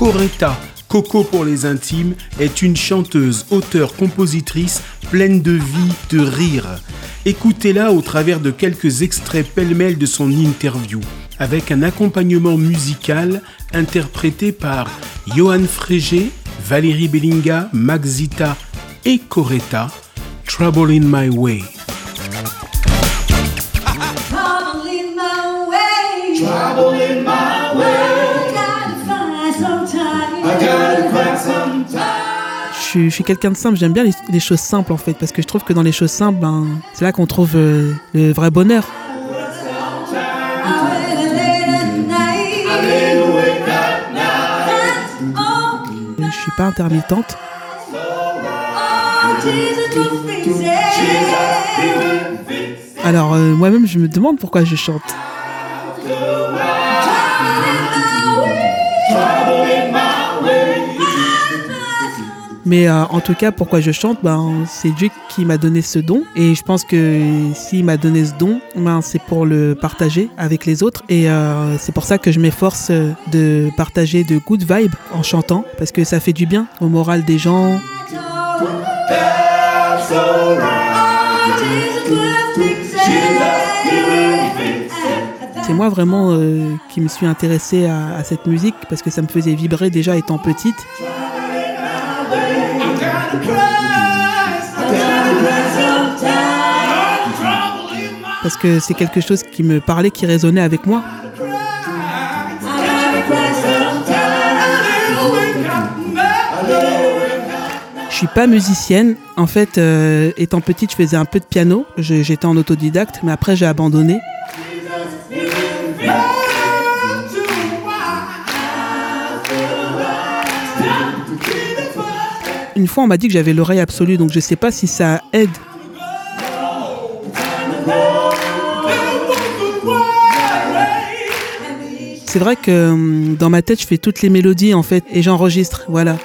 Coretta, Coco pour les intimes, est une chanteuse, auteure, compositrice pleine de vie, de rire. Écoutez-la au travers de quelques extraits pêle-mêle de son interview, avec un accompagnement musical interprété par Johan Frégé, Valérie Bellinga, Maxita et Coretta, Trouble in My Way. Je suis, quelqu'un de simple, j'aime bien les, choses simples en fait, parce que je trouve que dans les choses simples, ben, c'est là qu'on trouve euh, le vrai bonheur. Je suis pas intermittente. Alors euh, moi-même je me demande pourquoi je chante. Mais euh, en tout cas, pourquoi je chante, ben, c'est Dieu qui m'a donné ce don. Et je pense que s'il m'a donné ce don, ben, c'est pour le partager avec les autres. Et euh, c'est pour ça que je m'efforce de partager de good vibes en chantant, parce que ça fait du bien au moral des gens. C'est moi vraiment euh, qui me suis intéressée à, cette musique parce que ça me faisait vibrer déjà étant petite. Parce que c'est quelque chose qui me parlait, qui résonnait avec moi. Je suis pas musicienne. En fait, euh, étant petite, je faisais un peu de piano. J'étais en autodidacte, mais après j'ai abandonné. Une fois, on m'a dit que j'avais l'oreille absolue, donc je ne sais pas si ça aide. C'est vrai que hum, dans ma tête, je fais toutes les mélodies en fait et j'enregistre, voilà.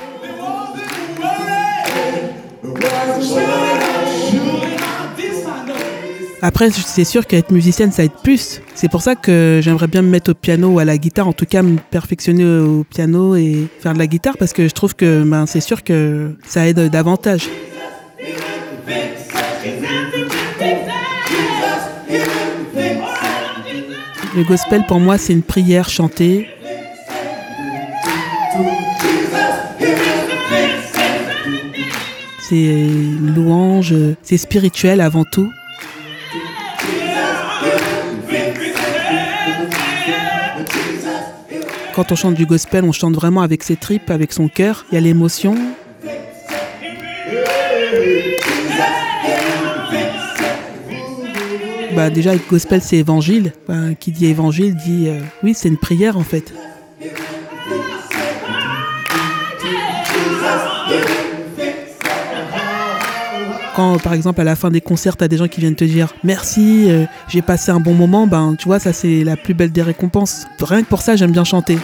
Après, c'est sûr qu'être musicienne, ça aide plus. C'est pour ça que j'aimerais bien me mettre au piano ou à la guitare, en tout cas me perfectionner au piano et faire de la guitare parce que je trouve que ben, c'est sûr que ça aide davantage. Le gospel pour moi c'est une prière chantée. C'est louange, c'est spirituel avant tout. Quand on chante du gospel, on chante vraiment avec ses tripes, avec son cœur. Il y a l'émotion. Bah déjà, le gospel, c'est évangile. Bah, qui dit évangile dit euh, oui, c'est une prière en fait. Quand par exemple à la fin des concerts, tu as des gens qui viennent te dire merci, euh, j'ai passé un bon moment, ben tu vois, ça c'est la plus belle des récompenses. Rien que pour ça, j'aime bien chanter.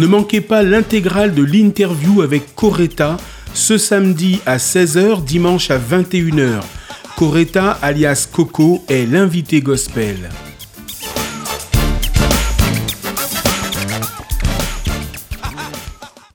Ne manquez pas l'intégrale de l'interview avec Coretta ce samedi à 16h, dimanche à 21h. Coretta alias Coco est l'invité gospel.